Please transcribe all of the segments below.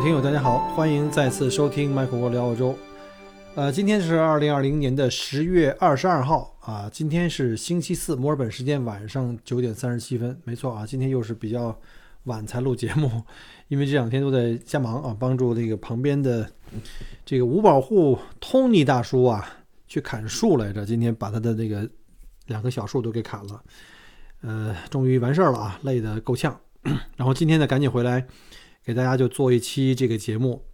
听友，大家好，欢迎再次收听麦克国聊澳洲。呃，今天是二零二零年的十月二十二号啊，今天是星期四，墨尔本时间晚上九点三十七分，没错啊，今天又是比较晚才录节目，因为这两天都在瞎忙啊，帮助那个旁边的这个五保户 Tony 大叔啊去砍树来着，今天把他的那个两棵小树都给砍了，呃，终于完事儿了啊，累得够呛，然后今天呢，赶紧回来。给大家就做一期这个节目，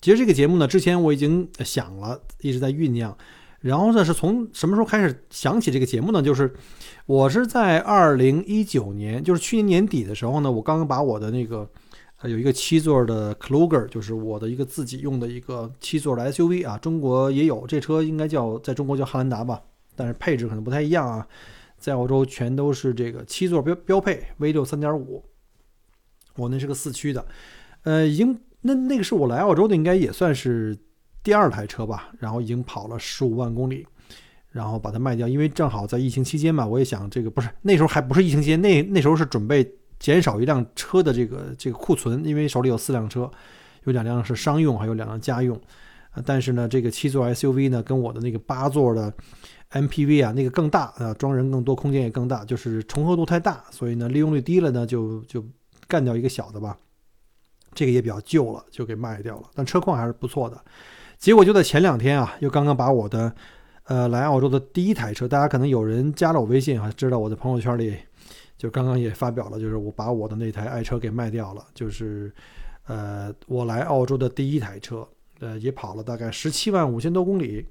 其实这个节目呢，之前我已经想了，一直在酝酿。然后呢，是从什么时候开始想起这个节目呢？就是我是在二零一九年，就是去年年底的时候呢，我刚刚把我的那个呃有一个七座的 Kluger，就是我的一个自己用的一个七座的 SUV 啊，中国也有这车，应该叫在中国叫汉兰达吧，但是配置可能不太一样啊，在澳洲全都是这个七座标标配 V 六三点五。我那是个四驱的，呃，已经那那个是我来澳洲的，应该也算是第二台车吧。然后已经跑了十五万公里，然后把它卖掉，因为正好在疫情期间嘛，我也想这个不是那时候还不是疫情期间，那那时候是准备减少一辆车的这个这个库存，因为手里有四辆车，有两辆是商用，还有两辆家用。啊但是呢，这个七座 SUV 呢，跟我的那个八座的 MPV 啊，那个更大啊，装人更多，空间也更大，就是重合度太大，所以呢，利用率低了呢，就就。干掉一个小的吧，这个也比较旧了，就给卖掉了。但车况还是不错的。结果就在前两天啊，又刚刚把我的呃来澳洲的第一台车，大家可能有人加了我微信啊，知道我在朋友圈里就刚刚也发表了，就是我把我的那台爱车给卖掉了，就是呃我来澳洲的第一台车，呃也跑了大概十七万五千多公里，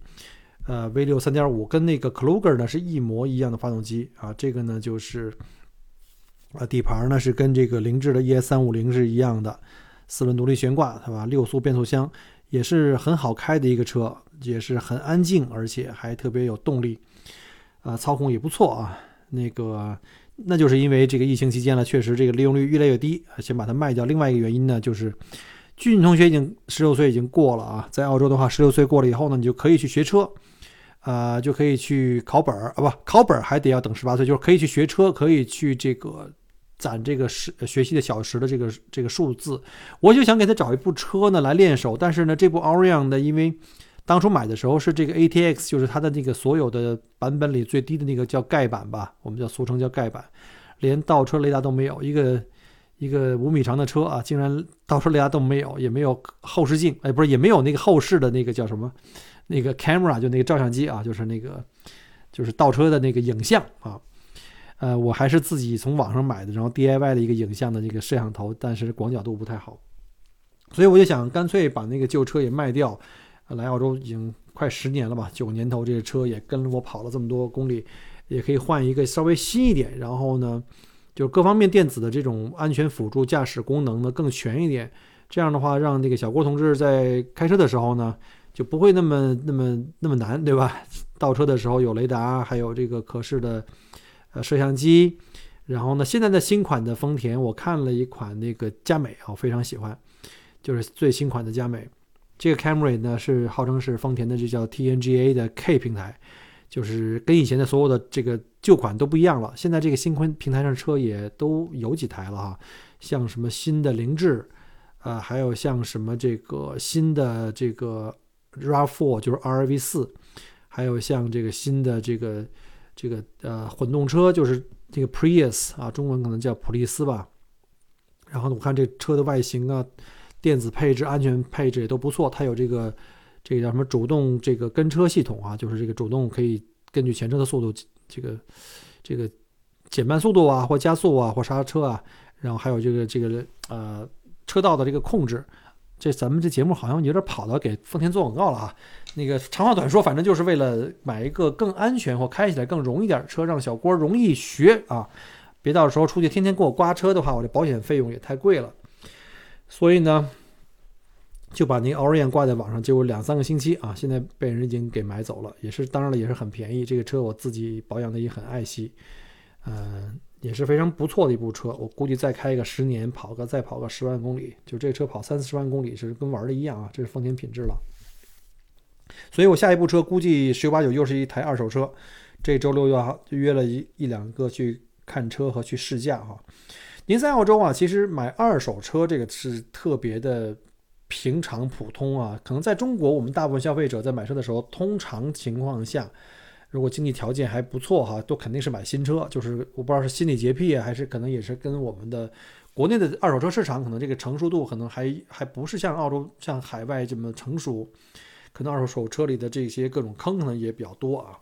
呃 V 六三点五跟那个 Kluger 呢是一模一样的发动机啊，这个呢就是。啊，底盘呢是跟这个凌志的 ES 三五零是一样的，四轮独立悬挂，对吧？六速变速箱也是很好开的一个车，也是很安静，而且还特别有动力，啊，操控也不错啊。那个，那就是因为这个疫情期间了，确实这个利用率越来越低，先把它卖掉。另外一个原因呢，就是俊同学已经十六岁已经过了啊，在澳洲的话，十六岁过了以后呢，你就可以去学车，啊，就可以去考本儿啊，不考本儿还得要等十八岁，就是可以去学车，可以去这个。攒这个时学习的小时的这个这个数字，我就想给他找一部车呢来练手。但是呢，这部 Orion 的，因为当初买的时候是这个 ATX，就是它的那个所有的版本里最低的那个叫盖板吧，我们叫俗称叫盖板，连倒车雷达都没有。一个一个五米长的车啊，竟然倒车雷达都没有，也没有后视镜，哎，不是，也没有那个后视的那个叫什么，那个 camera 就那个照相机啊，就是那个就是倒车的那个影像啊。呃，我还是自己从网上买的，然后 DIY 的一个影像的这个摄像头，但是广角度不太好，所以我就想干脆把那个旧车也卖掉。来澳洲已经快十年了吧，九年头这个车也跟我跑了这么多公里，也可以换一个稍微新一点，然后呢，就各方面电子的这种安全辅助驾驶功能呢更全一点。这样的话，让那个小郭同志在开车的时候呢，就不会那么那么那么难，对吧？倒车的时候有雷达，还有这个可视的。呃，摄像机，然后呢，现在的新款的丰田，我看了一款那个佳美啊，我非常喜欢，就是最新款的佳美。这个 Camry 呢是号称是丰田的，这叫 TNGA 的 K 平台，就是跟以前的所有的这个旧款都不一样了。现在这个新宽平台上车也都有几台了哈，像什么新的凌志，啊，还有像什么这个新的这个 RAV4，就是 rav 四，还有像这个新的这个。这个呃混动车就是这个 Prius 啊，中文可能叫普利斯吧。然后呢，我看这车的外形啊，电子配置、安全配置也都不错。它有这个这个叫什么主动这个跟车系统啊，就是这个主动可以根据前车的速度这个这个减慢速度啊，或加速啊，或刹车啊。然后还有这个这个呃车道的这个控制。这咱们这节目好像有点跑到给丰田做广告了啊！那个长话短说，反正就是为了买一个更安全或开起来更容易点的车，让小郭容易学啊！别到时候出去天天给我刮车的话，我这保险费用也太贵了。所以呢，就把那个 Orion 挂在网上，结果两三个星期啊，现在被人已经给买走了，也是当然了，也是很便宜。这个车我自己保养的也很爱惜，嗯，也是非常不错的一部车。我估计再开个十年，跑个再跑个十万公里，就这车跑三四十万公里是跟玩的一样啊，这是丰田品质了。所以我下一部车估计十有八九又是一台二手车。这周六要约了一一两个去看车和去试驾哈。您在澳洲啊，其实买二手车这个是特别的平常普通啊。可能在中国，我们大部分消费者在买车的时候，通常情况下，如果经济条件还不错哈，都肯定是买新车。就是我不知道是心理洁癖，还是可能也是跟我们的国内的二手车市场可能这个成熟度可能还还不是像澳洲像海外这么成熟，可能二手车里的这些各种坑可能也比较多啊。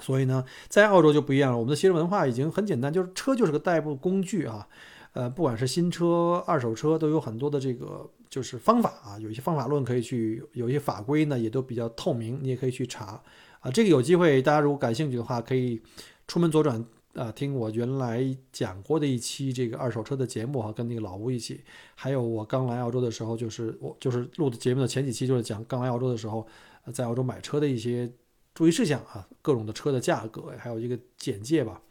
所以呢，在澳洲就不一样了。我们的汽车文化已经很简单，就是车就是个代步工具啊。呃，不管是新车、二手车，都有很多的这个就是方法啊，有一些方法论可以去，有一些法规呢也都比较透明，你也可以去查啊。这个有机会，大家如果感兴趣的话，可以出门左转啊，听我原来讲过的一期这个二手车的节目哈，跟那个老吴一起，还有我刚来澳洲的时候，就是我就是录的节目的前几期，就是讲刚来澳洲的时候，在澳洲买车的一些。注意事项啊，各种的车的价格，还有一个简介吧。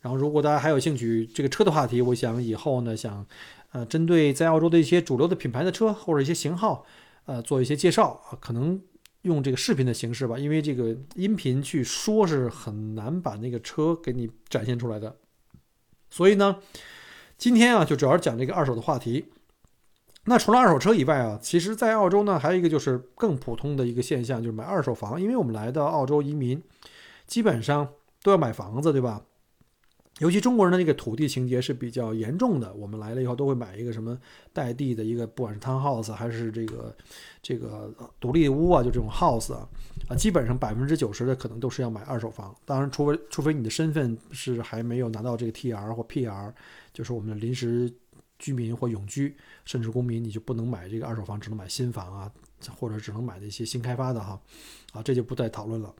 然后，如果大家还有兴趣这个车的话题，我想以后呢，想呃，针对在澳洲的一些主流的品牌的车或者一些型号，呃，做一些介绍啊，可能用这个视频的形式吧，因为这个音频去说是很难把那个车给你展现出来的。所以呢，今天啊，就主要讲这个二手的话题。那除了二手车以外啊，其实，在澳洲呢，还有一个就是更普通的一个现象，就是买二手房。因为我们来到澳洲移民，基本上都要买房子，对吧？尤其中国人的这个土地情节是比较严重的。我们来了以后，都会买一个什么带地的一个，不管是 townhouse 还是这个这个独立屋啊，就这种 house 啊，啊，基本上百分之九十的可能都是要买二手房。当然，除非除非你的身份是还没有拿到这个 TR 或 PR，就是我们的临时。居民或永居，甚至公民，你就不能买这个二手房，只能买新房啊，或者只能买那些新开发的哈，啊，这就不再讨论了。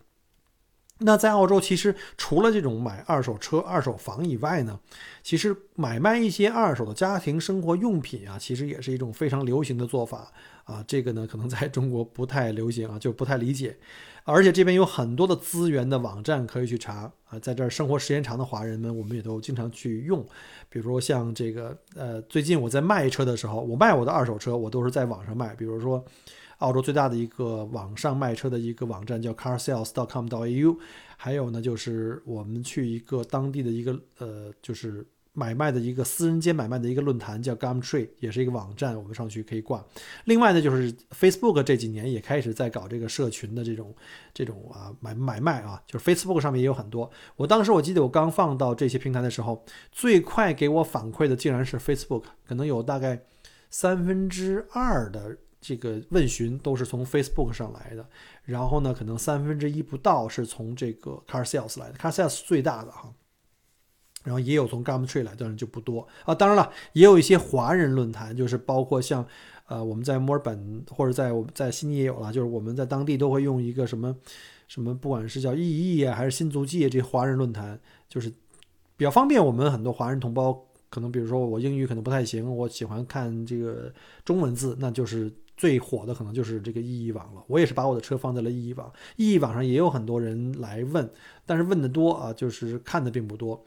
那在澳洲，其实除了这种买二手车、二手房以外呢，其实买卖一些二手的家庭生活用品啊，其实也是一种非常流行的做法啊。这个呢，可能在中国不太流行啊，就不太理解。而且这边有很多的资源的网站可以去查啊，在这儿生活时间长的华人们，我们也都经常去用。比如说像这个，呃，最近我在卖车的时候，我卖我的二手车，我都是在网上卖。比如说，澳洲最大的一个网上卖车的一个网站叫 carsales.com.au，还有呢，就是我们去一个当地的一个，呃，就是。买卖的一个私人间买卖的一个论坛叫 Gumtree，也是一个网站，我们上去可以挂。另外呢，就是 Facebook 这几年也开始在搞这个社群的这种这种啊买买卖啊，就是 Facebook 上面也有很多。我当时我记得我刚放到这些平台的时候，最快给我反馈的竟然是 Facebook，可能有大概三分之二的这个问询都是从 Facebook 上来的。然后呢，可能三分之一不到是从这个 Car Sales 来的，Car Sales 最大的哈。然后也有从 Gumtree 来的人就不多啊，当然了，也有一些华人论坛，就是包括像，呃，我们在墨尔本或者在我们在悉尼也有了，就是我们在当地都会用一个什么什么，不管是叫 EE 啊还是新足迹这华人论坛，就是比较方便我们很多华人同胞，可能比如说我英语可能不太行，我喜欢看这个中文字，那就是最火的可能就是这个意义网了。我也是把我的车放在了意义网，意义网上也有很多人来问，但是问的多啊，就是看的并不多。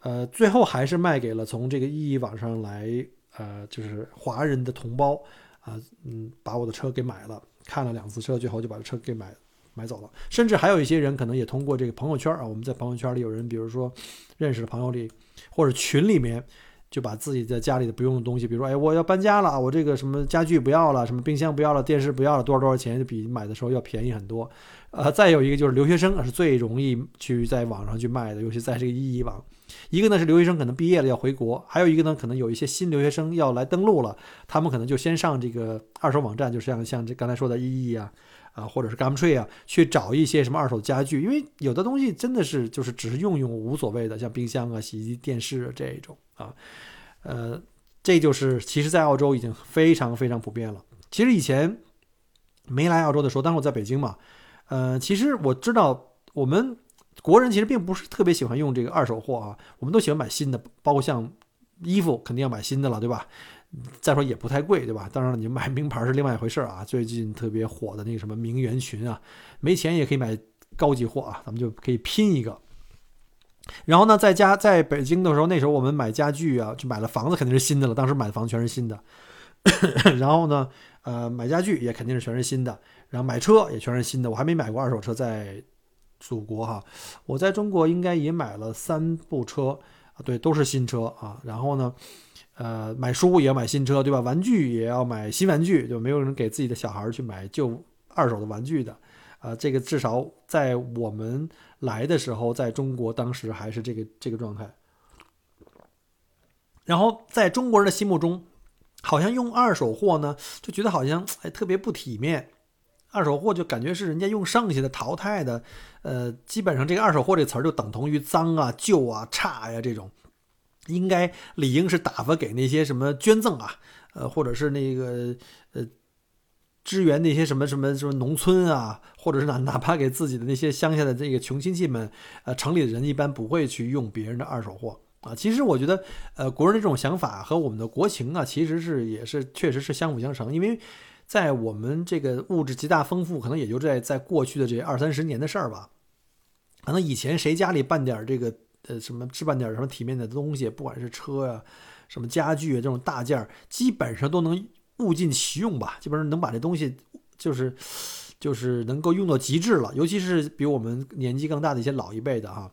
呃，最后还是卖给了从这个意义网上来，呃，就是华人的同胞，啊，嗯，把我的车给买了，看了两次车，最后就把车给买买走了。甚至还有一些人可能也通过这个朋友圈啊，我们在朋友圈里有人，比如说认识的朋友里或者群里面，就把自己在家里的不用的东西，比如说，哎，我要搬家了，我这个什么家具不要了，什么冰箱不要了，电视不要了，多少多少钱，就比买的时候要便宜很多。呃，再有一个就是留学生是最容易去在网上去卖的，尤其在这个意义网。一个呢是留学生可能毕业了要回国，还有一个呢可能有一些新留学生要来登陆了，他们可能就先上这个二手网站，就像像这刚才说的意义啊，啊或者是 Gumtree 啊，去找一些什么二手家具，因为有的东西真的是就是只是用用无所谓的，像冰箱啊、洗衣机、电视这种啊，呃，这就是其实在澳洲已经非常非常普遍了。其实以前没来澳洲的时候，当时我在北京嘛。呃，其实我知道，我们国人其实并不是特别喜欢用这个二手货啊，我们都喜欢买新的，包括像衣服肯定要买新的了，对吧？再说也不太贵，对吧？当然了，你买名牌是另外一回事啊。最近特别火的那个什么名媛裙啊，没钱也可以买高级货啊，咱们就可以拼一个。然后呢，在家在北京的时候，那时候我们买家具啊，就买了房子肯定是新的了，当时买的房子全是新的。然后呢，呃，买家具也肯定是全是新的，然后买车也全是新的。我还没买过二手车，在祖国哈，我在中国应该也买了三部车啊，对，都是新车啊。然后呢。呃，买书也要买新车，对吧？玩具也要买新玩具，就没有人给自己的小孩去买旧二手的玩具的。啊，这个至少在我们来的时候，在中国当时还是这个这个状态。然后在中国人的心目中，好像用二手货呢，就觉得好像哎特别不体面。二手货就感觉是人家用剩下的、淘汰的，呃，基本上这个二手货这词儿就等同于脏啊、旧啊、差呀这种。应该理应是打发给那些什么捐赠啊，呃，或者是那个呃，支援那些什么什么什么农村啊，或者是哪哪怕给自己的那些乡下的这个穷亲戚们，呃，城里的人一般不会去用别人的二手货啊。其实我觉得，呃，国人的这种想法和我们的国情啊，其实是也是确实是相辅相成。因为在我们这个物质极大丰富，可能也就在在过去的这二三十年的事儿吧。可能以前谁家里办点这个。呃，什么置办点什么体面的东西，不管是车呀、什么家具啊，这种大件儿，基本上都能物尽其用吧。基本上能把这东西，就是就是能够用到极致了。尤其是比我们年纪更大的一些老一辈的哈，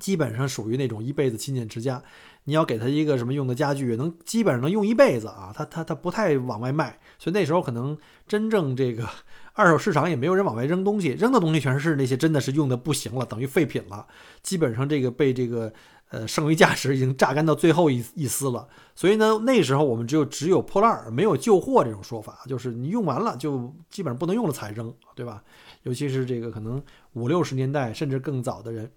基本上属于那种一辈子勤俭持家。你要给他一个什么用的家具，能基本上能用一辈子啊。他他他不太往外卖，所以那时候可能真正这个。二手市场也没有人往外扔东西，扔的东西全是那些真的是用的不行了，等于废品了。基本上这个被这个呃剩余价值已经榨干到最后一一丝了。所以呢，那时候我们只有只有破烂儿，没有旧货这种说法，就是你用完了就基本上不能用了才扔，对吧？尤其是这个可能五六十年代甚至更早的人。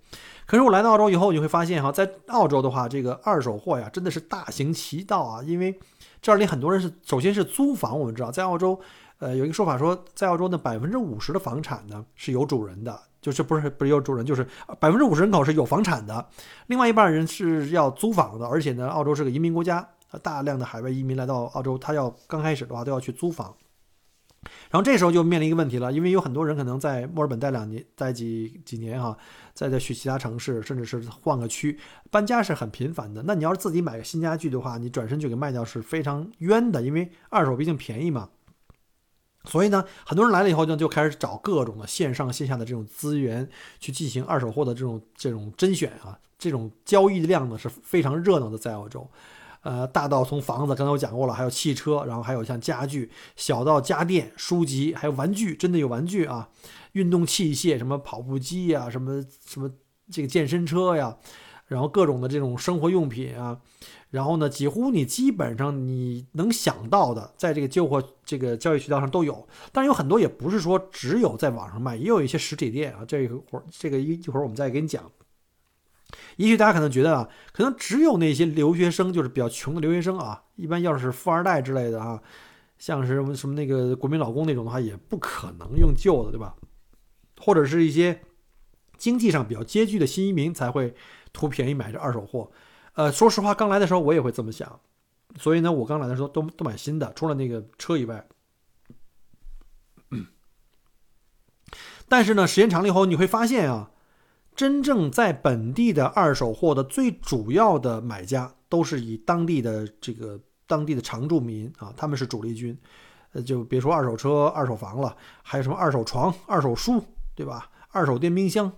可是我来到澳洲以后，你会发现哈，在澳洲的话，这个二手货呀真的是大行其道啊，因为这里很多人是首先是租房，我们知道在澳洲。呃，有一个说法说，在澳洲呢，百分之五十的房产呢是有主人的，就是不是不是有主人，就是百分之五十人口是有房产的，另外一半人是要租房的，而且呢，澳洲是个移民国家，大量的海外移民来到澳洲，他要刚开始的话都要去租房，然后这时候就面临一个问题了，因为有很多人可能在墨尔本待两年，待几几年哈，再再去其他城市，甚至是换个区，搬家是很频繁的。那你要是自己买个新家具的话，你转身就给卖掉是非常冤的，因为二手毕竟便宜嘛。所以呢，很多人来了以后呢，就开始找各种的线上线下的这种资源去进行二手货的这种这种甄选啊，这种交易量呢是非常热闹的，在澳洲，呃，大到从房子，刚才我讲过了，还有汽车，然后还有像家具，小到家电、书籍，还有玩具，真的有玩具啊，运动器械，什么跑步机呀，什么什么这个健身车呀，然后各种的这种生活用品啊。然后呢，几乎你基本上你能想到的，在这个旧货这个交易渠道上都有，但是有很多也不是说只有在网上卖，也有一些实体店啊。这一会儿这个一一会儿我们再给你讲。也许大家可能觉得啊，可能只有那些留学生，就是比较穷的留学生啊，一般要是富二代之类的啊，像是什么什么那个国民老公那种的话，也不可能用旧的，对吧？或者是一些经济上比较拮据的新移民才会图便宜买这二手货。呃，说实话，刚来的时候我也会这么想，所以呢，我刚来的时候都都买新的，除了那个车以外。但是呢，时间长了以后，你会发现啊，真正在本地的二手货的最主要的买家都是以当地的这个当地的常住民啊，他们是主力军。呃，就别说二手车、二手房了，还有什么二手床、二手书，对吧？二手电冰箱。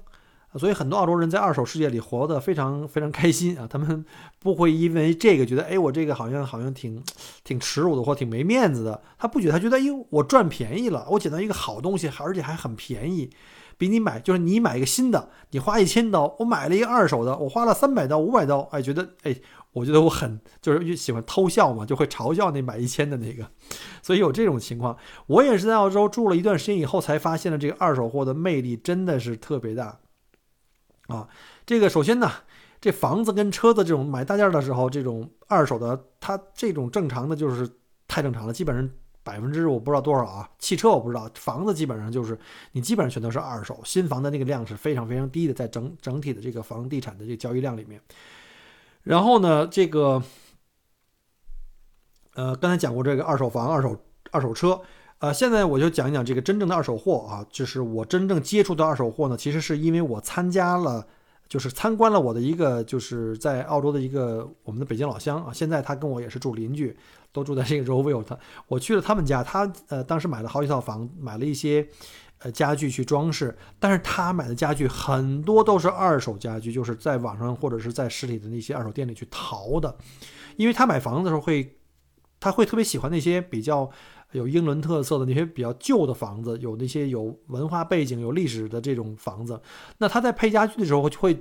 所以很多澳洲人在二手世界里活得非常非常开心啊！他们不会因为这个觉得，哎，我这个好像好像挺挺耻辱的或挺没面子的。他不觉得，他觉得，哎，我赚便宜了，我捡到一个好东西，而且还很便宜，比你买就是你买一个新的，你花一千刀，我买了一个二手的，我花了三百刀、五百刀，哎，觉得，哎，我觉得我很就是喜欢偷笑嘛，就会嘲笑那买一千的那个。所以有这种情况，我也是在澳洲住了一段时间以后，才发现了这个二手货的魅力真的是特别大。啊，这个首先呢，这房子跟车子这种买大件的时候，这种二手的，它这种正常的就是太正常了，基本上百分之我不知道多少啊。汽车我不知道，房子基本上就是你基本上全都是二手，新房的那个量是非常非常低的，在整整体的这个房地产的这个交易量里面。然后呢，这个呃，刚才讲过这个二手房、二手二手车，呃，现在我就讲一讲这个真正的二手货啊，就是我真正接触到二手货呢，其实是因为我参加了，就是参观了我的一个，就是在澳洲的一个我们的北京老乡啊，现在他跟我也是住邻居，都住在这个 Roville，他我去了他们家，他呃当时买了好几套房，买了一些。呃，家具去装饰，但是他买的家具很多都是二手家具，就是在网上或者是在实体的那些二手店里去淘的，因为他买房子的时候会，他会特别喜欢那些比较有英伦特色的那些比较旧的房子，有那些有文化背景、有历史的这种房子，那他在配家具的时候会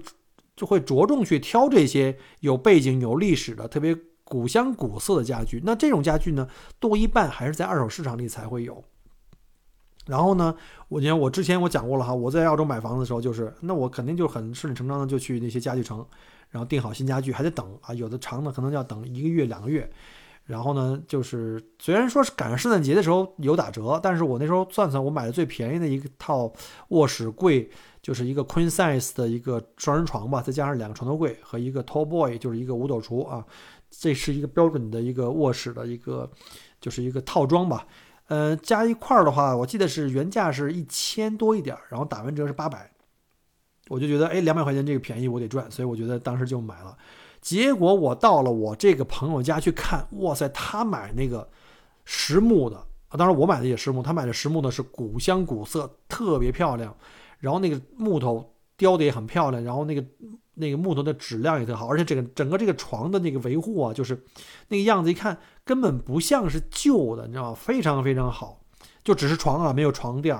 就会着重去挑这些有背景、有历史的、特别古香古色的家具。那这种家具呢，多一半还是在二手市场里才会有。然后呢，我你看我之前我讲过了哈，我在澳洲买房子的时候，就是那我肯定就很顺理成章的就去那些家具城，然后订好新家具，还得等啊，有的长的可能要等一个月两个月。然后呢，就是虽然说是赶上圣诞节的时候有打折，但是我那时候算算，我买的最便宜的一套卧室柜，就是一个 queen size 的一个双人床吧，再加上两个床头柜和一个 tall boy，就是一个五斗橱啊，这是一个标准的一个卧室的一个，就是一个套装吧。呃，加一块儿的话，我记得是原价是一千多一点，然后打完折是八百，我就觉得哎，两百块钱这个便宜我得赚，所以我觉得当时就买了。结果我到了我这个朋友家去看，哇塞，他买那个实木的啊，当然我买的也实木，他买的实木的是古香古色，特别漂亮，然后那个木头雕的也很漂亮，然后那个。那个木头的质量也特好，而且整个整个这个床的那个维护啊，就是那个样子，一看根本不像是旧的，你知道吗？非常非常好，就只是床啊，没有床垫。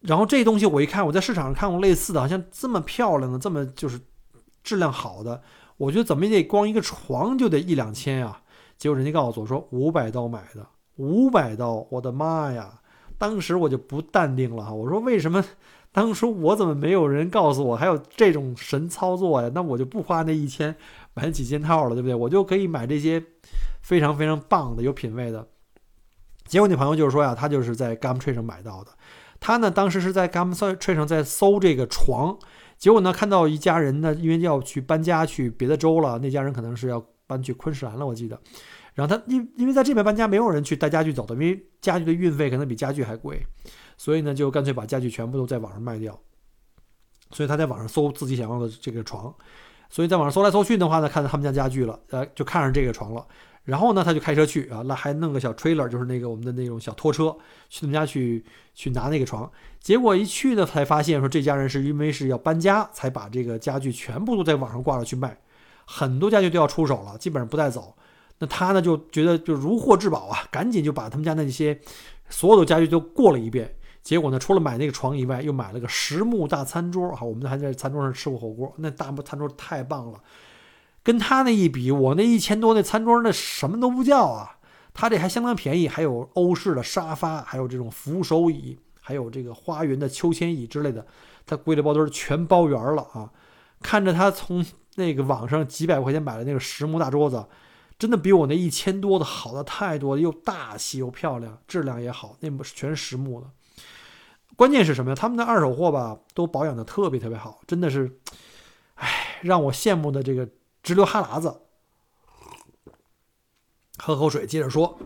然后这东西我一看，我在市场上看过类似的，好像这么漂亮的，这么就是质量好的，我觉得怎么也得光一个床就得一两千呀。结果人家告诉我说五百刀买的，五百刀，我的妈呀！当时我就不淡定了哈，我说为什么？当初我怎么没有人告诉我还有这种神操作呀？那我就不花那一千买几件套了，对不对？我就可以买这些非常非常棒的、有品位的。结果那朋友就是说呀，他就是在 Gumtree 上买到的。他呢，当时是在 Gumtree 上在搜这个床，结果呢，看到一家人呢，因为要去搬家去别的州了，那家人可能是要搬去昆士兰了，我记得。然后他因因为在这边搬家，没有人去带家具走的，因为家具的运费可能比家具还贵。所以呢，就干脆把家具全部都在网上卖掉。所以他在网上搜自己想要的这个床，所以在网上搜来搜去的话呢，看到他们家家具了，呃，就看上这个床了。然后呢，他就开车去啊，那还弄个小 trailer，就是那个我们的那种小拖车，去他们家去去拿那个床。结果一去呢，才发现说这家人是因为是要搬家，才把这个家具全部都在网上挂了去卖，很多家具都要出手了，基本上不带走。那他呢就觉得就如获至宝啊，赶紧就把他们家那些所有的家具都过了一遍。结果呢，除了买那个床以外，又买了个实木大餐桌。哈，我们还在餐桌上吃过火锅，那大木餐桌太棒了。跟他那一比，我那一千多那餐桌那什么都不叫啊。他这还相当便宜，还有欧式的沙发，还有这种扶手椅，还有这个花园的秋千椅之类的，他贵的包堆全包圆了啊。看着他从那个网上几百块钱买的那个实木大桌子，真的比我那一千多的好的太多了，又大气又漂亮，质量也好，那全是实木的。关键是什么呀？他们的二手货吧，都保养的特别特别好，真的是，哎，让我羡慕的这个直流哈喇子。喝口水，接着说。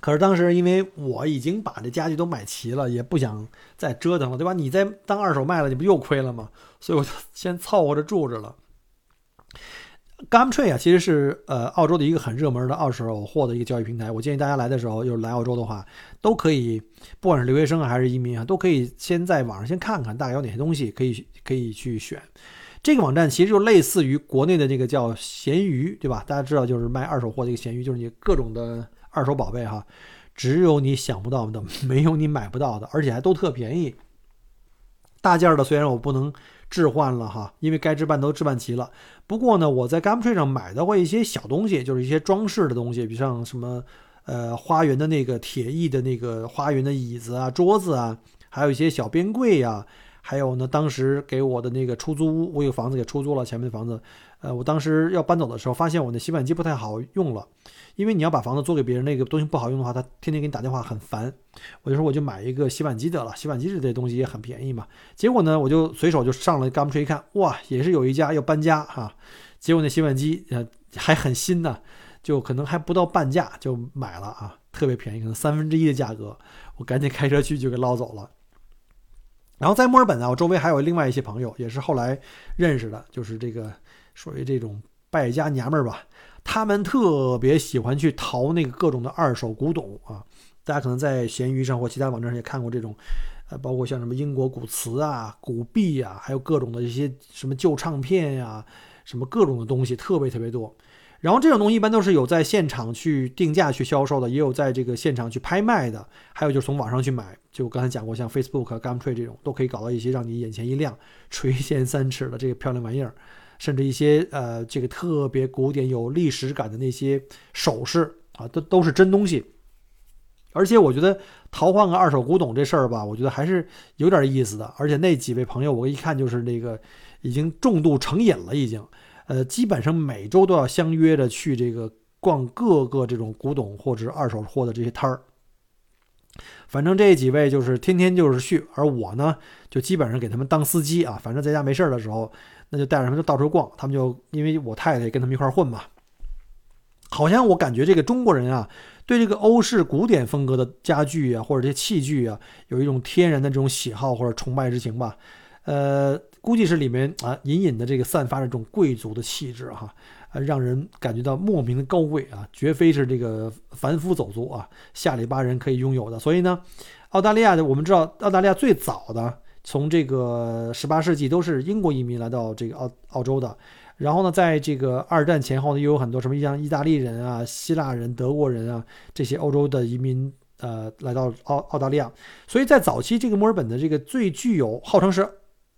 可是当时因为我已经把这家具都买齐了，也不想再折腾了，对吧？你再当二手卖了，你不又亏了吗？所以我就 先凑合着住着了。Gumtree 啊，其实是呃澳洲的一个很热门的二手货的一个交易平台。我建议大家来的时候，就是来澳洲的话，都可以，不管是留学生还是移民啊，都可以先在网上先看看大概有哪些东西可以可以去选。这个网站其实就类似于国内的这个叫闲鱼，对吧？大家知道就是卖二手货的一个闲鱼，就是你各种的二手宝贝哈，只有你想不到的，没有你买不到的，而且还都特便宜。大件的虽然我不能。置换了哈，因为该置办都置办齐了。不过呢，我在 Gumtree 上买到过一些小东西，就是一些装饰的东西，比如像什么，呃，花园的那个铁艺的那个花园的椅子啊、桌子啊，还有一些小边柜呀。还有呢，当时给我的那个出租屋，我有房子给出租了，前面的房子，呃，我当时要搬走的时候，发现我那洗碗机不太好用了，因为你要把房子租给别人，那个东西不好用的话，他天天给你打电话，很烦。我就说我就买一个洗碗机得了，洗碗机这东西也很便宜嘛。结果呢，我就随手就上了 Gumtree 一看，哇，也是有一家要搬家哈。结果那洗碗机呃还很新呢，就可能还不到半价就买了啊，特别便宜，可能三分之一的价格，我赶紧开车去就给捞走了。然后在墨尔本呢，我周围还有另外一些朋友，也是后来认识的，就是这个属于这种败家娘们儿吧。他们特别喜欢去淘那个各种的二手古董啊。大家可能在闲鱼上或其他网站上也看过这种，呃，包括像什么英国古瓷啊、古币啊，还有各种的一些什么旧唱片呀，什么各种的东西，特别特别多。然后这种东西一般都是有在现场去定价去销售的，也有在这个现场去拍卖的，还有就是从网上去买。就我刚才讲过，像 Facebook、Gumtree 这种都可以搞到一些让你眼前一亮、垂涎三尺的这个漂亮玩意儿，甚至一些呃这个特别古典、有历史感的那些首饰啊，都都是真东西。而且我觉得淘换个二手古董这事儿吧，我觉得还是有点意思的。而且那几位朋友，我一看就是那个已经重度成瘾了，已经。呃，基本上每周都要相约着去这个逛各个这种古董或者二手货的这些摊儿。反正这几位就是天天就是去，而我呢，就基本上给他们当司机啊。反正在家没事儿的时候，那就带着他们就到处逛。他们就因为我太太跟他们一块混嘛，好像我感觉这个中国人啊，对这个欧式古典风格的家具啊或者这些器具啊，有一种天然的这种喜好或者崇拜之情吧。呃。估计是里面啊，隐隐的这个散发着这种贵族的气质哈，啊，让人感觉到莫名的高贵啊，绝非是这个凡夫走卒啊，下里巴人可以拥有的。所以呢，澳大利亚的我们知道，澳大利亚最早的从这个十八世纪都是英国移民来到这个澳澳洲的，然后呢，在这个二战前后呢，又有很多什么像意大利人啊、希腊人、德国人啊这些欧洲的移民呃来到澳澳大利亚，所以在早期这个墨尔本的这个最具有号称是。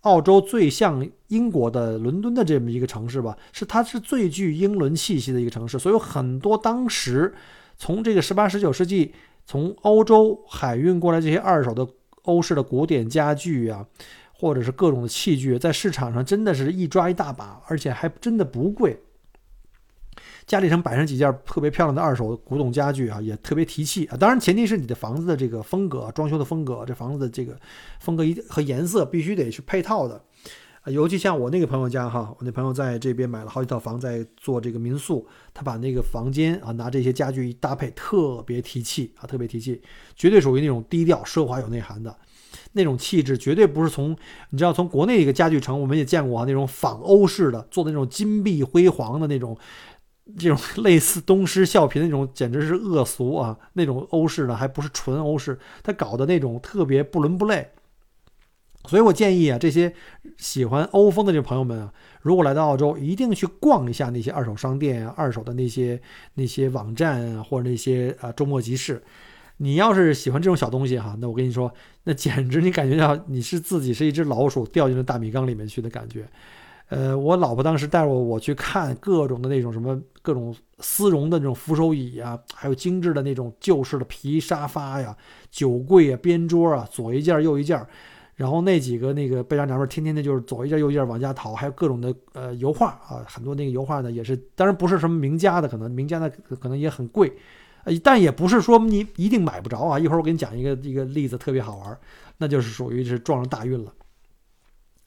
澳洲最像英国的伦敦的这么一个城市吧，是它是最具英伦气息的一个城市，所以很多当时从这个十八十九世纪从欧洲海运过来这些二手的欧式的古典家具啊，或者是各种的器具，在市场上真的是一抓一大把，而且还真的不贵。家里上摆上几件特别漂亮的二手古董家具啊，也特别提气啊。当然，前提是你的房子的这个风格、装修的风格，这房子的这个风格一和颜色必须得是配套的。啊，尤其像我那个朋友家哈，我那朋友在这边买了好几套房，在做这个民宿，他把那个房间啊拿这些家具一搭配，特别提气啊，特别提气，绝对属于那种低调、奢华、有内涵的那种气质，绝对不是从你知道从国内一个家具城，我们也见过啊，那种仿欧式的做的那种金碧辉煌的那种。这种类似东施效颦的那种，简直是恶俗啊！那种欧式呢，还不是纯欧式，他搞的那种特别不伦不类。所以我建议啊，这些喜欢欧风的这朋友们啊，如果来到澳洲，一定去逛一下那些二手商店啊、二手的那些那些网站啊，或者那些啊周末集市。你要是喜欢这种小东西哈，那我跟你说，那简直你感觉到你是自己是一只老鼠掉进了大米缸里面去的感觉。呃，我老婆当时带着我去看各种的那种什么各种丝绒的那种扶手椅啊，还有精致的那种旧式的皮沙发呀、酒柜啊、边桌啊，左一件右一件。然后那几个那个贝家娘们儿天天的就是左一件右一件往家淘，还有各种的呃油画啊，很多那个油画呢也是，当然不是什么名家的，可能名家的可能也很贵，呃，但也不是说你一定买不着啊。一会儿我给你讲一个一个例子，特别好玩，那就是属于是撞上大运了。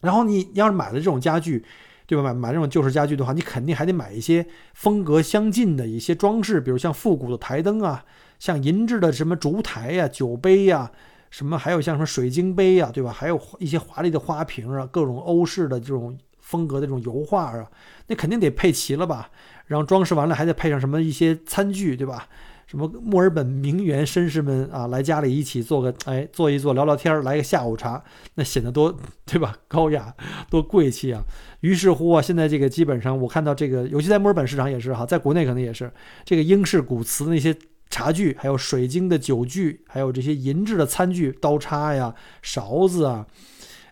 然后你要是买了这种家具，对吧？买买这种旧式家具的话，你肯定还得买一些风格相近的一些装饰，比如像复古的台灯啊，像银质的什么烛台呀、酒杯呀，什么还有像什么水晶杯呀，对吧？还有一些华丽的花瓶啊，各种欧式的这种风格的这种油画啊，那肯定得配齐了吧？然后装饰完了还得配上什么一些餐具，对吧？什么墨尔本名媛绅士们啊，来家里一起做个哎，坐一坐聊聊天来个下午茶，那显得多 对吧？高雅，多贵气啊！于是乎啊，现在这个基本上我看到这个，尤其在墨尔本市场也是哈，在国内可能也是这个英式古瓷那些茶具，还有水晶的酒具，还有这些银质的餐具，刀叉呀、勺子啊，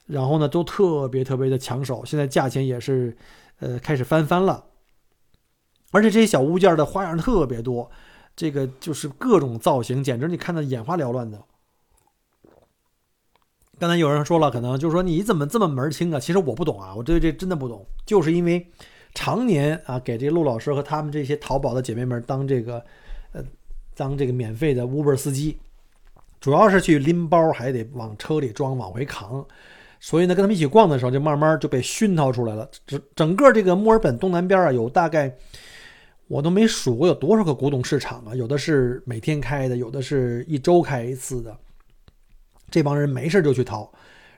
然后呢都特别特别的抢手，现在价钱也是呃开始翻番了，而且这些小物件的花样特别多。这个就是各种造型，简直你看的眼花缭乱的。刚才有人说了，可能就是说你怎么这么门清啊？其实我不懂啊，我对这真的不懂。就是因为常年啊给这陆老师和他们这些淘宝的姐妹们当这个呃当这个免费的 Uber 司机，主要是去拎包，还得往车里装，往回扛。所以呢，跟他们一起逛的时候，就慢慢就被熏陶出来了。整整个这个墨尔本东南边啊，有大概。我都没数过有多少个古董市场啊，有的是每天开的，有的是一周开一次的。这帮人没事就去淘，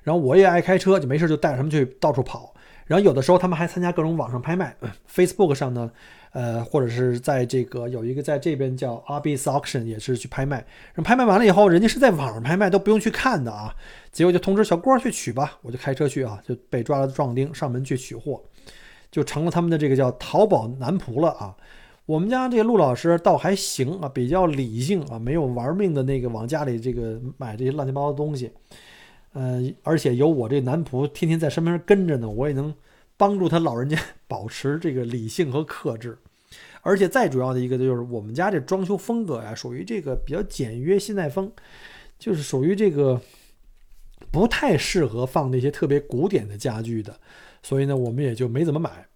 然后我也爱开车，就没事就带着他们去到处跑。然后有的时候他们还参加各种网上拍卖，Facebook 上呢，呃，或者是在这个有一个在这边叫 Arbis Auction 也是去拍卖。然后拍卖完了以后，人家是在网上拍卖，都不用去看的啊。结果就通知小郭去取吧，我就开车去啊，就被抓了壮丁，上门去取货，就成了他们的这个叫淘宝男仆了啊。我们家这个陆老师倒还行啊，比较理性啊，没有玩命的那个往家里这个买这些乱七八糟的东西。呃，而且有我这男仆天天在身边跟着呢，我也能帮助他老人家保持这个理性和克制。而且再主要的一个就是我们家这装修风格呀，属于这个比较简约现代风，就是属于这个不太适合放那些特别古典的家具的，所以呢，我们也就没怎么买。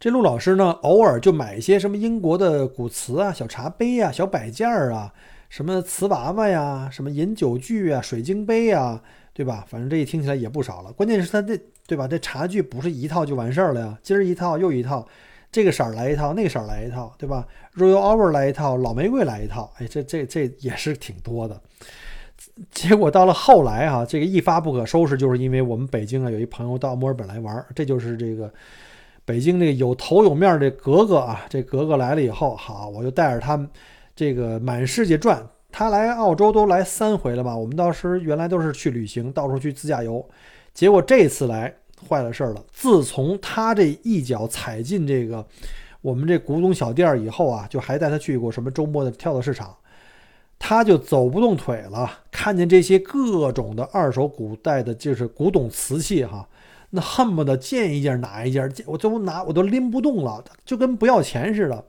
这陆老师呢，偶尔就买一些什么英国的古瓷啊、小茶杯啊、小摆件儿啊。什么瓷娃娃呀，什么饮酒具啊，水晶杯啊，对吧？反正这一听起来也不少了。关键是他这，对吧？这茶具不是一套就完事儿了呀，今儿一套又一套，这个色儿来一套，那个色儿来一套，对吧？Royal Hour 来一套，老玫瑰来一套，哎，这这这也是挺多的。结果到了后来啊，这个一发不可收拾，就是因为我们北京啊有一朋友到墨尔本来玩儿，这就是这个北京这个有头有面的格格啊。这格格来了以后，好，我就带着他。这个满世界转，他来澳洲都来三回了吧？我们当时原来都是去旅行，到处去自驾游，结果这次来坏了事儿了。自从他这一脚踩进这个我们这古董小店以后啊，就还带他去过什么周末的跳蚤市场，他就走不动腿了。看见这些各种的二手古代的，就是古董瓷器哈，那恨不得见一件拿一件，我都拿我都拎不动了，就跟不要钱似的。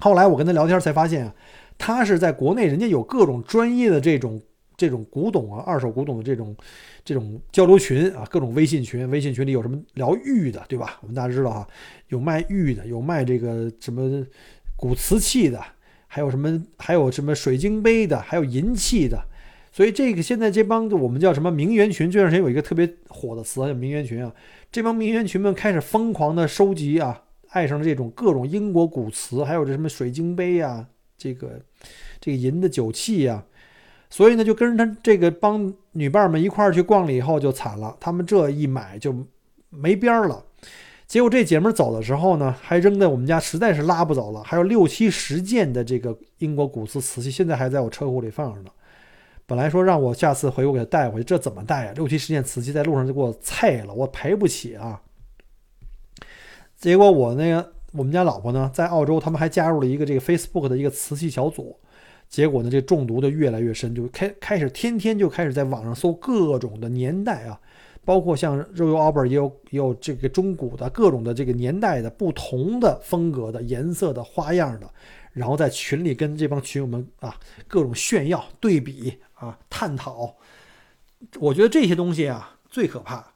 后来我跟他聊天才发现啊，他是在国内，人家有各种专业的这种这种古董啊、二手古董的这种这种交流群啊，各种微信群，微信群里有什么聊玉的，对吧？我们大家知道哈，有卖玉的，有卖这个什么古瓷器的，还有什么还有什么水晶杯的，还有银器的。所以这个现在这帮我们叫什么名媛群？这段时间有一个特别火的词叫名媛群啊，这帮名媛群们开始疯狂的收集啊。爱上了这种各种英国古瓷，还有这什么水晶杯呀，这个这个银的酒器呀，所以呢，就跟着他这个帮女伴们一块儿去逛了以后，就惨了。他们这一买就没边儿了。结果这姐们走的时候呢，还扔在我们家，实在是拉不走了。还有六七十件的这个英国古瓷瓷器，现在还在我车库里放着呢。本来说让我下次回国给他带回去，这怎么带呀？六七十件瓷器在路上就给我菜了，我赔不起啊。结果我那个我们家老婆呢，在澳洲，他们还加入了一个这个 Facebook 的一个瓷器小组。结果呢，这中毒的越来越深，就开开始天天就开始在网上搜各种的年代啊，包括像 Royal Albert 也有也有这个中古的各种的这个年代的不同的风格的颜色的花样的，然后在群里跟这帮群友们啊各种炫耀对比啊探讨。我觉得这些东西啊最可怕。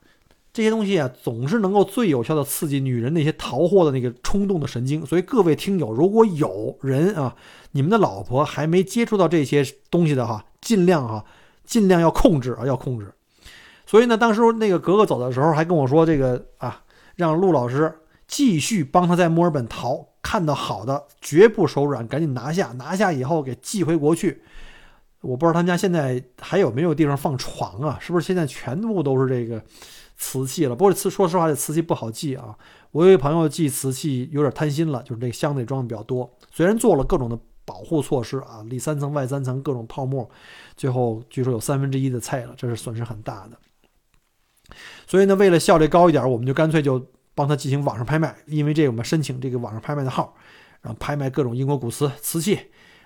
这些东西啊，总是能够最有效的刺激女人那些淘货的那个冲动的神经。所以各位听友，如果有人啊，你们的老婆还没接触到这些东西的哈，尽量哈，尽量要控制啊，要控制。所以呢，当时那个格格走的时候还跟我说，这个啊，让陆老师继续帮他在墨尔本淘，看到好的绝不手软，赶紧拿下，拿下以后给寄回国去。我不知道他们家现在还有没有地方放床啊？是不是现在全部都是这个？瓷器了，不过瓷说实话，这瓷器不好寄啊。我有一朋友寄瓷器有点贪心了，就是这个箱子里装的比较多。虽然做了各种的保护措施啊，里三层外三层各种泡沫，最后据说有三分之一的菜了，这是损失很大的。所以呢，为了效率高一点，我们就干脆就帮他进行网上拍卖，因为这个我们申请这个网上拍卖的号，然后拍卖各种英国古瓷瓷器。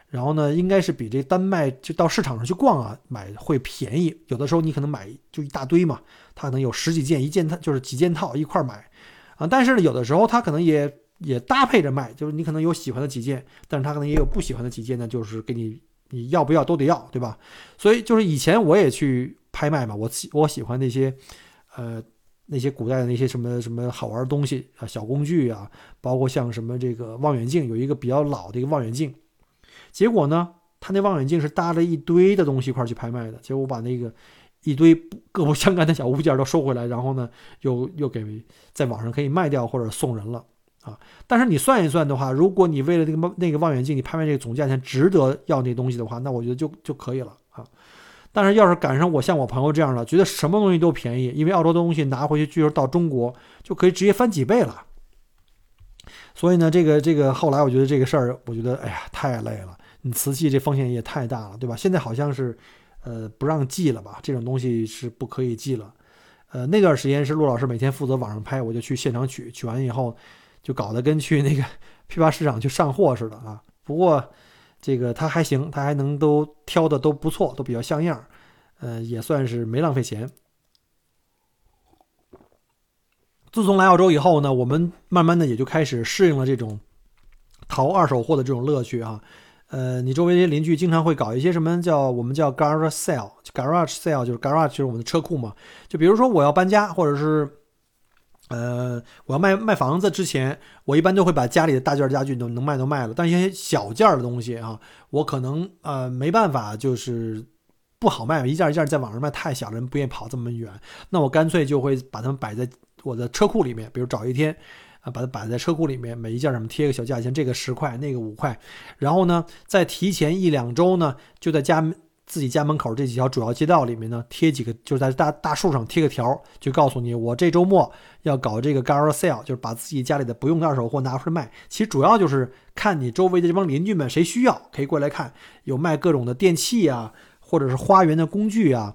然后呢，应该是比这单卖就到市场上去逛啊买会便宜。有的时候你可能买就一大堆嘛，它可能有十几件一件套，就是几件套一块买啊。但是呢，有的时候它可能也也搭配着卖，就是你可能有喜欢的几件，但是它可能也有不喜欢的几件呢，就是给你你要不要都得要，对吧？所以就是以前我也去拍卖嘛，我喜我喜欢那些呃那些古代的那些什么什么好玩的东西啊，小工具啊，包括像什么这个望远镜，有一个比较老的一个望远镜。结果呢，他那望远镜是搭了一堆的东西一块去拍卖的。结果我把那个一堆各不相干的小物件都收回来，然后呢，又又给在网上可以卖掉或者送人了。啊。但是你算一算的话，如果你为了那个那个望远镜，你拍卖这个总价钱值得要那东西的话，那我觉得就就可以了啊。但是要是赶上我像我朋友这样的，觉得什么东西都便宜，因为澳洲的东西拿回去，据说到中国就可以直接翻几倍了。所以呢，这个这个后来我觉得这个事儿，我觉得哎呀太累了。你瓷器这风险也太大了，对吧？现在好像是，呃，不让寄了吧？这种东西是不可以寄了。呃，那段时间是陆老师每天负责网上拍，我就去现场取，取完以后就搞得跟去那个 批发市场去上货似的啊。不过这个他还行，他还能都挑的都不错，都比较像样，呃，也算是没浪费钱。自从来澳洲以后呢，我们慢慢的也就开始适应了这种淘二手货的这种乐趣啊。呃，你周围邻居经常会搞一些什么叫我们叫 garage sale，garage sale 就是 garage 就是我们的车库嘛。就比如说我要搬家，或者是呃我要卖卖房子之前，我一般都会把家里的大件家具都能卖都卖了。但一些小件的东西啊，我可能呃没办法，就是不好卖，一件一件在网上卖太小了，人不愿意跑这么远。那我干脆就会把它们摆在我的车库里面，比如找一天。啊，把它摆在车库里面，每一件上面贴个小价钱，这个十块，那个五块。然后呢，再提前一两周呢，就在家自己家门口这几条主要街道里面呢，贴几个，就是在大大树上贴个条，就告诉你我这周末要搞这个 garage sale，就是把自己家里的不用的二手货拿出来卖。其实主要就是看你周围的这帮邻居们谁需要，可以过来看，有卖各种的电器啊，或者是花园的工具啊，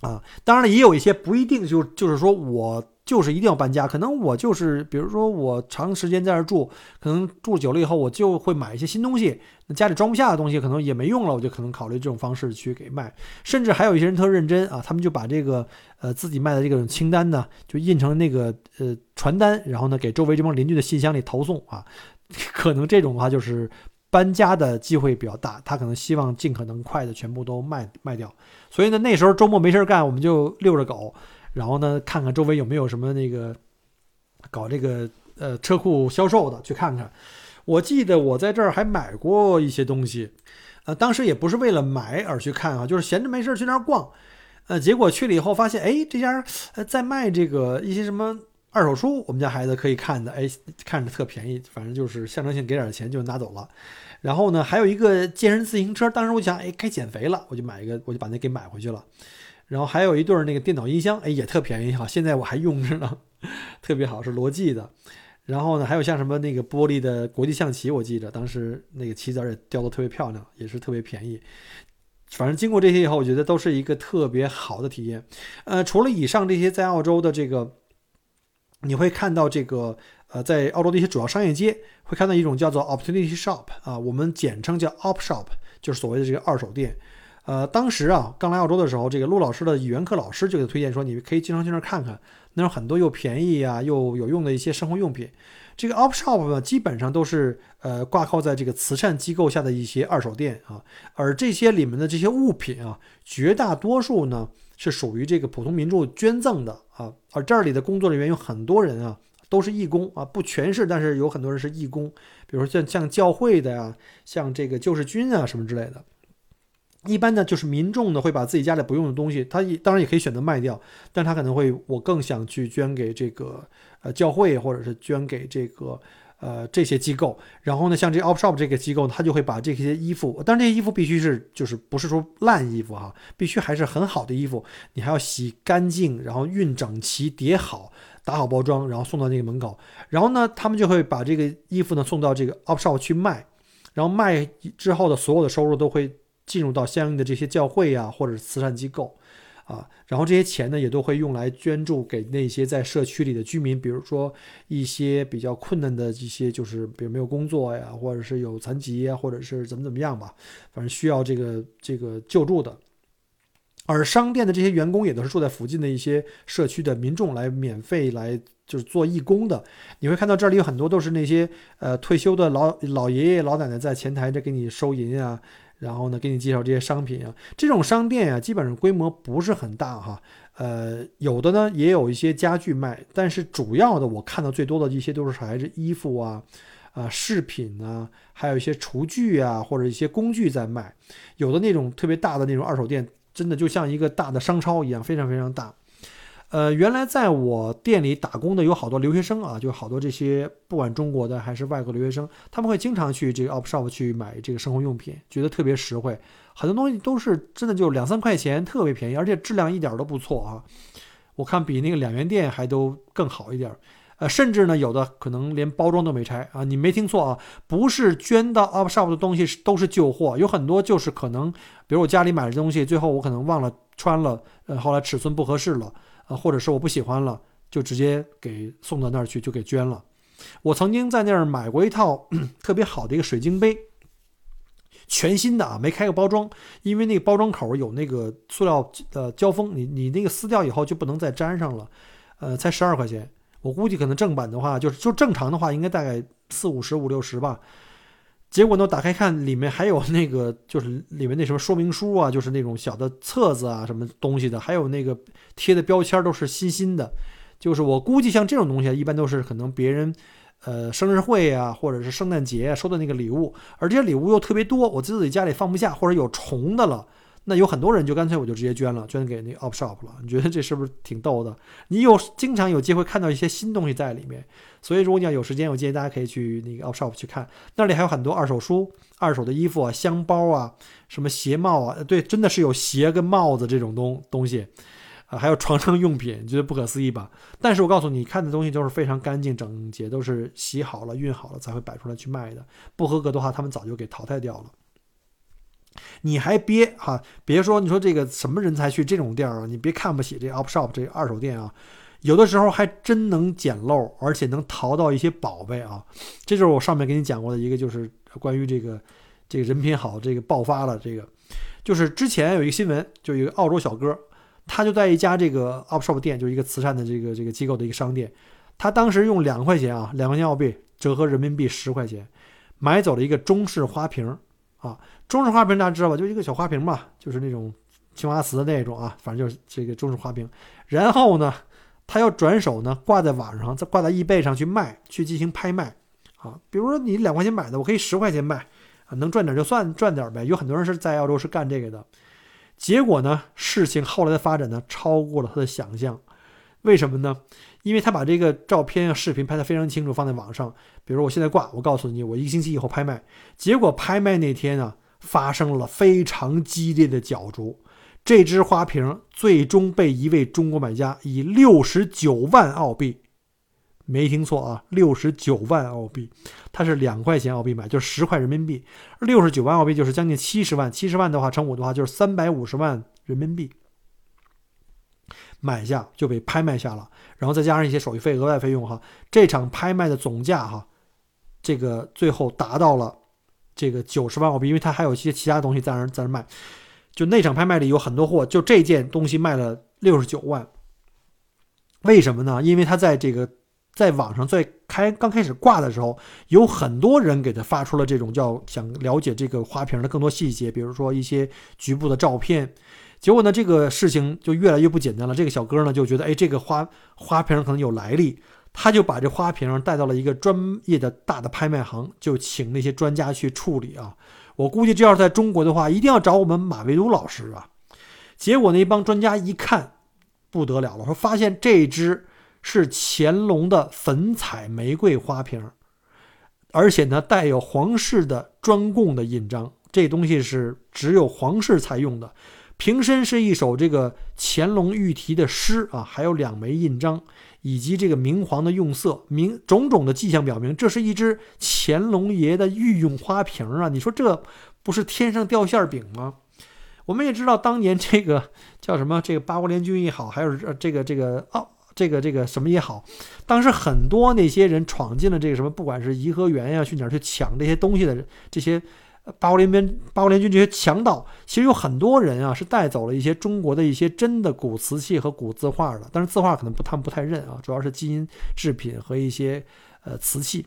啊，当然了，也有一些不一定就就是说我。就是一定要搬家，可能我就是，比如说我长时间在这住，可能住久了以后，我就会买一些新东西，那家里装不下的东西可能也没用了，我就可能考虑这种方式去给卖。甚至还有一些人特认真啊，他们就把这个呃自己卖的这个清单呢，就印成那个呃传单，然后呢给周围这帮邻居的信箱里投送啊。可能这种的话就是搬家的机会比较大，他可能希望尽可能快的全部都卖卖掉。所以呢，那时候周末没事干，我们就遛着狗。然后呢，看看周围有没有什么那个搞这个呃车库销售的，去看看。我记得我在这儿还买过一些东西，呃，当时也不是为了买而去看啊，就是闲着没事去那儿逛。呃，结果去了以后发现，哎，这家在卖这个一些什么二手书，我们家孩子可以看的，哎，看着特便宜，反正就是象征性给点钱就拿走了。然后呢，还有一个健身自行车，当时我想，哎，该减肥了，我就买一个，我就把那给买回去了。然后还有一对儿那个电脑音箱，哎，也特便宜哈，现在我还用着呢，特别好，是罗技的。然后呢，还有像什么那个玻璃的国际象棋，我记着当时那个棋子也雕得特别漂亮，也是特别便宜。反正经过这些以后，我觉得都是一个特别好的体验。呃，除了以上这些，在澳洲的这个，你会看到这个呃，在澳洲的一些主要商业街，会看到一种叫做 Opportunity Shop 啊，我们简称叫 Op Shop，就是所谓的这个二手店。呃，当时啊，刚来澳洲的时候，这个陆老师的语言课老师就给推荐说，你可以经常去那儿看看，那有很多又便宜啊又有用的一些生活用品。这个 op shop 呢，基本上都是呃挂靠在这个慈善机构下的一些二手店啊，而这些里面的这些物品啊，绝大多数呢是属于这个普通民众捐赠的啊，而这里的工作人员有很多人啊，都是义工啊，不全是，但是有很多人是义工，比如说像像教会的呀，像这个救世军啊什么之类的。一般呢，就是民众呢会把自己家里不用的东西，他也当然也可以选择卖掉，但他可能会我更想去捐给这个呃教会，或者是捐给这个呃这些机构。然后呢，像这 op shop 这个机构，他就会把这些衣服，当然这些衣服必须是就是不是说烂衣服哈，必须还是很好的衣服，你还要洗干净，然后熨整齐，叠好，打好包装，然后送到那个门口。然后呢，他们就会把这个衣服呢送到这个 op shop 去卖，然后卖之后的所有的收入都会。进入到相应的这些教会呀，或者是慈善机构，啊，然后这些钱呢也都会用来捐助给那些在社区里的居民，比如说一些比较困难的一些，就是比如没有工作呀，或者是有残疾呀，或者是怎么怎么样吧，反正需要这个这个救助的。而商店的这些员工也都是住在附近的一些社区的民众来免费来就是做义工的。你会看到这里有很多都是那些呃退休的老老爷爷老奶奶在前台这给你收银啊。然后呢，给你介绍这些商品啊，这种商店啊，基本上规模不是很大哈。呃，有的呢也有一些家具卖，但是主要的我看到最多的一些都是还是衣服啊、啊饰品啊，还有一些厨具啊或者一些工具在卖。有的那种特别大的那种二手店，真的就像一个大的商超一样，非常非常大。呃，原来在我店里打工的有好多留学生啊，就好多这些不管中国的还是外国留学生，他们会经常去这个 Op Shop 去买这个生活用品，觉得特别实惠，很多东西都是真的就两三块钱，特别便宜，而且质量一点都不错啊。我看比那个两元店还都更好一点，呃，甚至呢有的可能连包装都没拆啊，你没听错啊，不是捐到 UP Shop 的东西是都是旧货，有很多就是可能，比如我家里买的东西，最后我可能忘了穿了，呃，后来尺寸不合适了。啊，或者是我不喜欢了，就直接给送到那儿去，就给捐了。我曾经在那儿买过一套 特别好的一个水晶杯，全新的啊，没开过包装，因为那个包装口有那个塑料的胶封，你你那个撕掉以后就不能再粘上了。呃，才十二块钱，我估计可能正版的话，就是就正常的话，应该大概四五十五六十吧。结果呢，打开看，里面还有那个，就是里面那什么说明书啊，就是那种小的册子啊，什么东西的，还有那个贴的标签都是新新的。就是我估计像这种东西，一般都是可能别人，呃，生日会啊，或者是圣诞节收的那个礼物，而这些礼物又特别多，我自己家里放不下，或者有重的了。那有很多人就干脆我就直接捐了，捐给那 Op Shop 了。你觉得这是不是挺逗的？你有经常有机会看到一些新东西在里面，所以如果你要有时间，我建议大家可以去那个 Op Shop 去看，那里还有很多二手书、二手的衣服啊、箱包啊、什么鞋帽啊，对，真的是有鞋跟帽子这种东东西啊，还有床上用品，觉得不可思议吧？但是我告诉你，看的东西都是非常干净整洁，都是洗好了、熨好了才会摆出来去卖的，不合格的话，他们早就给淘汰掉了。你还别哈，别说你说这个什么人才去这种店儿啊？你别看不起这 Op Shop 这二手店啊，有的时候还真能捡漏，而且能淘到一些宝贝啊。这就是我上面给你讲过的一个，就是关于这个这个人品好，这个爆发了。这个就是之前有一个新闻，就一个澳洲小哥，他就在一家这个 Op Shop 店，就是一个慈善的这个这个机构的一个商店，他当时用两块钱啊，两块钱澳币折合人民币十块钱，买走了一个中式花瓶。啊，中式花瓶大家知道吧？就一个小花瓶嘛，就是那种青花瓷的那种啊，反正就是这个中式花瓶。然后呢，他要转手呢，挂在网上，再挂在易贝上去卖，去进行拍卖。啊，比如说你两块钱买的，我可以十块钱卖，啊，能赚点就算赚点呗。有很多人是在澳洲是干这个的。结果呢，事情后来的发展呢，超过了他的想象。为什么呢？因为他把这个照片、视频拍得非常清楚，放在网上。比如我现在挂，我告诉你，我一个星期以后拍卖。结果拍卖那天啊，发生了非常激烈的角逐。这只花瓶最终被一位中国买家以六十九万澳币，没听错啊，六十九万澳币，他是两块钱澳币买，就是十块人民币。六十九万澳币就是将近七十万，七十万的话乘五的话就是三百五十万人民币。买下就被拍卖下了，然后再加上一些手续费、额外费用哈，这场拍卖的总价哈，这个最后达到了这个九十万澳币，因为它还有一些其他东西在那在那卖。就那场拍卖里有很多货，就这件东西卖了六十九万。为什么呢？因为他在这个在网上在开刚开始挂的时候，有很多人给他发出了这种叫想了解这个花瓶的更多细节，比如说一些局部的照片。结果呢，这个事情就越来越不简单了。这个小哥呢就觉得，哎，这个花花瓶可能有来历，他就把这花瓶带到了一个专业的大的拍卖行，就请那些专家去处理啊。我估计这要是在中国的话，一定要找我们马未都老师啊。结果那帮专家一看，不得了了，说发现这只是乾隆的粉彩玫瑰花瓶，而且呢带有皇室的专供的印章，这东西是只有皇室才用的。瓶身是一首这个乾隆御题的诗啊，还有两枚印章，以及这个明黄的用色，明种种的迹象表明，这是一只乾隆爷的御用花瓶啊！你说这不是天上掉馅饼吗？我们也知道，当年这个叫什么，这个八国联军也好，还有这个这个哦，这个这个什么也好，当时很多那些人闯进了这个什么，不管是颐和园呀，去哪儿去抢这些东西的这些。八国联军，八国联军这些强盗，其实有很多人啊，是带走了一些中国的一些真的古瓷器和古字画的，但是字画可能不，他们不太认啊，主要是金银制品和一些呃瓷器。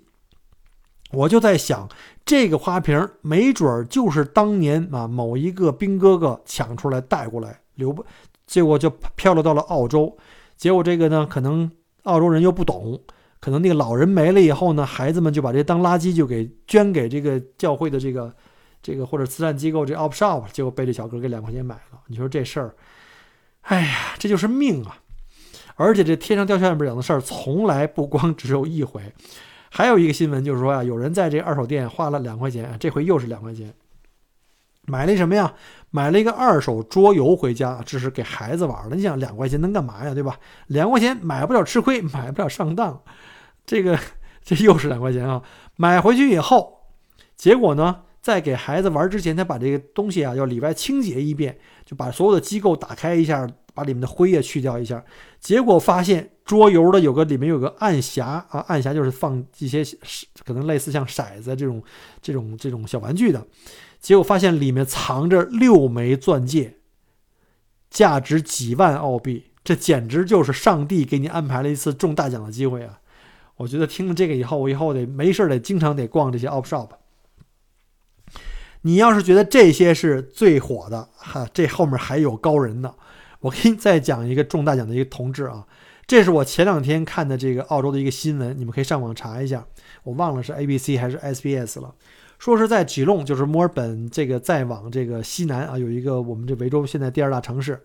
我就在想，这个花瓶没准儿就是当年啊某一个兵哥哥抢出来带过来，留不，结果就漂流到了澳洲，结果这个呢，可能澳洲人又不懂。可能那个老人没了以后呢，孩子们就把这当垃圾就给捐给这个教会的这个这个或者慈善机构这 op shop，结果被这小哥给两块钱买了。你说这事儿，哎呀，这就是命啊！而且这天上掉馅饼的事儿从来不光只有一回。还有一个新闻就是说啊，有人在这二手店花了两块钱，这回又是两块钱，买了什么呀？买了一个二手桌游回家，这是给孩子玩的。你想两块钱能干嘛呀？对吧？两块钱买不了吃亏，买不了上当。这个这又是两块钱啊！买回去以后，结果呢，在给孩子玩之前，他把这个东西啊要里外清洁一遍，就把所有的机构打开一下，把里面的灰也去掉一下。结果发现桌游的有个里面有个暗匣啊，暗匣就是放一些可能类似像骰子这种这种这种小玩具的。结果发现里面藏着六枚钻戒，价值几万澳币，这简直就是上帝给你安排了一次中大奖的机会啊！我觉得听了这个以后，我以后得没事得经常得逛这些 op shop。你要是觉得这些是最火的，哈，这后面还有高人呢。我给你再讲一个中大奖的一个同志啊，这是我前两天看的这个澳洲的一个新闻，你们可以上网查一下，我忘了是 ABC 还是 SBS 了。说是在吉隆，就是墨尔本这个再往这个西南啊，有一个我们这维州现在第二大城市，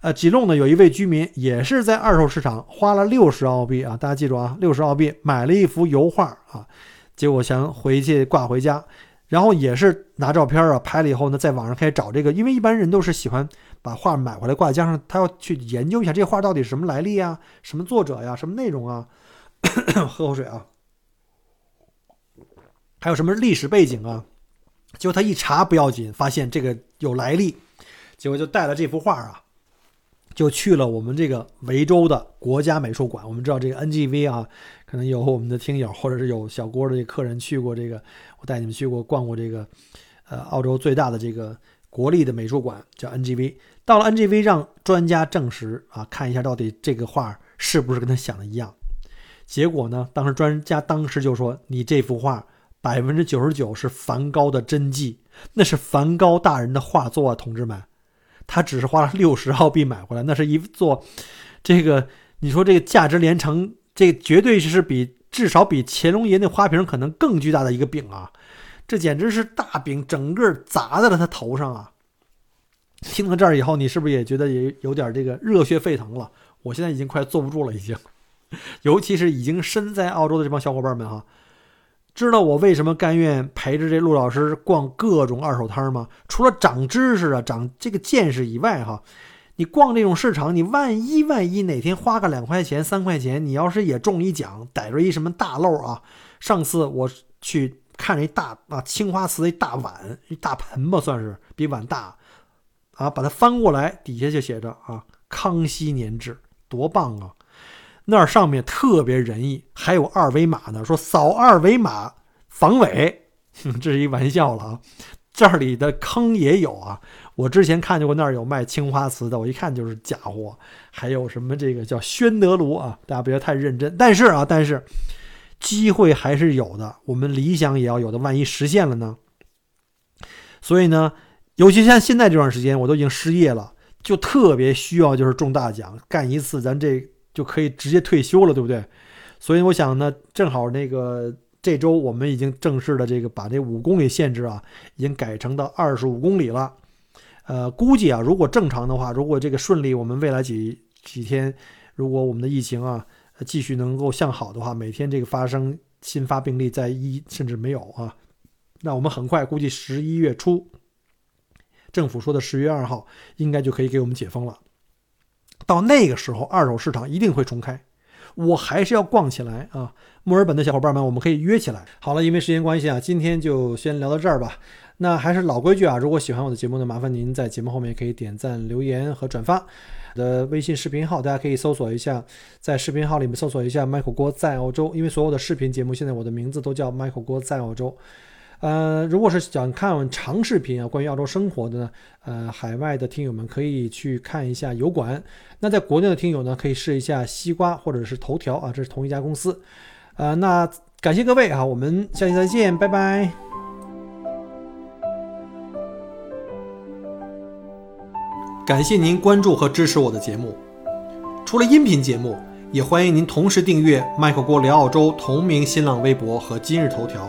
呃，吉隆呢有一位居民也是在二手市场花了六十澳币啊，大家记住啊，六十澳币买了一幅油画啊，结果想回去挂回家，然后也是拿照片啊拍了以后呢，在网上开始找这个，因为一般人都是喜欢把画买回来挂墙上，他要去研究一下这画到底是什么来历啊，什么作者呀，什么内容啊，喝口水啊。还有什么历史背景啊？结果他一查不要紧，发现这个有来历，结果就带了这幅画啊，就去了我们这个维州的国家美术馆。我们知道这个 NGV 啊，可能有我们的听友或者是有小郭的这客人去过这个，我带你们去过逛过这个，呃，澳洲最大的这个国立的美术馆叫 NGV。到了 NGV，让专家证实啊，看一下到底这个画是不是跟他想的一样。结果呢，当时专家当时就说：“你这幅画。”百分之九十九是梵高的真迹，那是梵高大人的画作啊，同志们，他只是花了六十澳币买回来，那是一座，这个你说这个价值连城，这绝对是比至少比乾隆爷那花瓶可能更巨大的一个饼啊，这简直是大饼，整个砸在了他头上啊！听到这儿以后，你是不是也觉得也有点这个热血沸腾了？我现在已经快坐不住了，已经，尤其是已经身在澳洲的这帮小伙伴们哈。知道我为什么甘愿陪着这陆老师逛各种二手摊吗？除了长知识啊、长这个见识以外，哈，你逛这种市场，你万一万一哪天花个两块钱、三块钱，你要是也中一奖，逮着一什么大漏啊？上次我去看一大啊青花瓷一大碗、一大盆吧，算是比碗大啊，把它翻过来，底下就写着啊康熙年制，多棒啊！那上面特别仁义，还有二维码呢，说扫二维码防伪，这是一玩笑了啊。这里的坑也有啊，我之前看见过那儿有卖青花瓷的，我一看就是假货。还有什么这个叫宣德炉啊，大家不要太认真。但是啊，但是机会还是有的，我们理想也要有的，万一实现了呢？所以呢，尤其像现在这段时间，我都已经失业了，就特别需要就是中大奖，干一次咱这。就可以直接退休了，对不对？所以我想呢，正好那个这周我们已经正式的这个把这五公里限制啊，已经改成到二十五公里了。呃，估计啊，如果正常的话，如果这个顺利，我们未来几几天，如果我们的疫情啊继续能够向好的话，每天这个发生新发病例在一甚至没有啊，那我们很快估计十一月初，政府说的十月二号应该就可以给我们解封了。到那个时候，二手市场一定会重开，我还是要逛起来啊！墨尔本的小伙伴们，我们可以约起来。好了，因为时间关系啊，今天就先聊到这儿吧。那还是老规矩啊，如果喜欢我的节目呢，麻烦您在节目后面可以点赞、留言和转发。我的微信视频号大家可以搜索一下，在视频号里面搜索一下 Michael 郭在澳洲，因为所有的视频节目现在我的名字都叫 Michael 郭在澳洲。呃，如果是想看长视频啊，关于澳洲生活的呢，呃，海外的听友们可以去看一下油管。那在国内的听友呢，可以试一下西瓜或者是头条啊，这是同一家公司。呃，那感谢各位啊，我们下期再见，拜拜。感谢您关注和支持我的节目。除了音频节目，也欢迎您同时订阅麦克郭聊澳洲同名新浪微博和今日头条。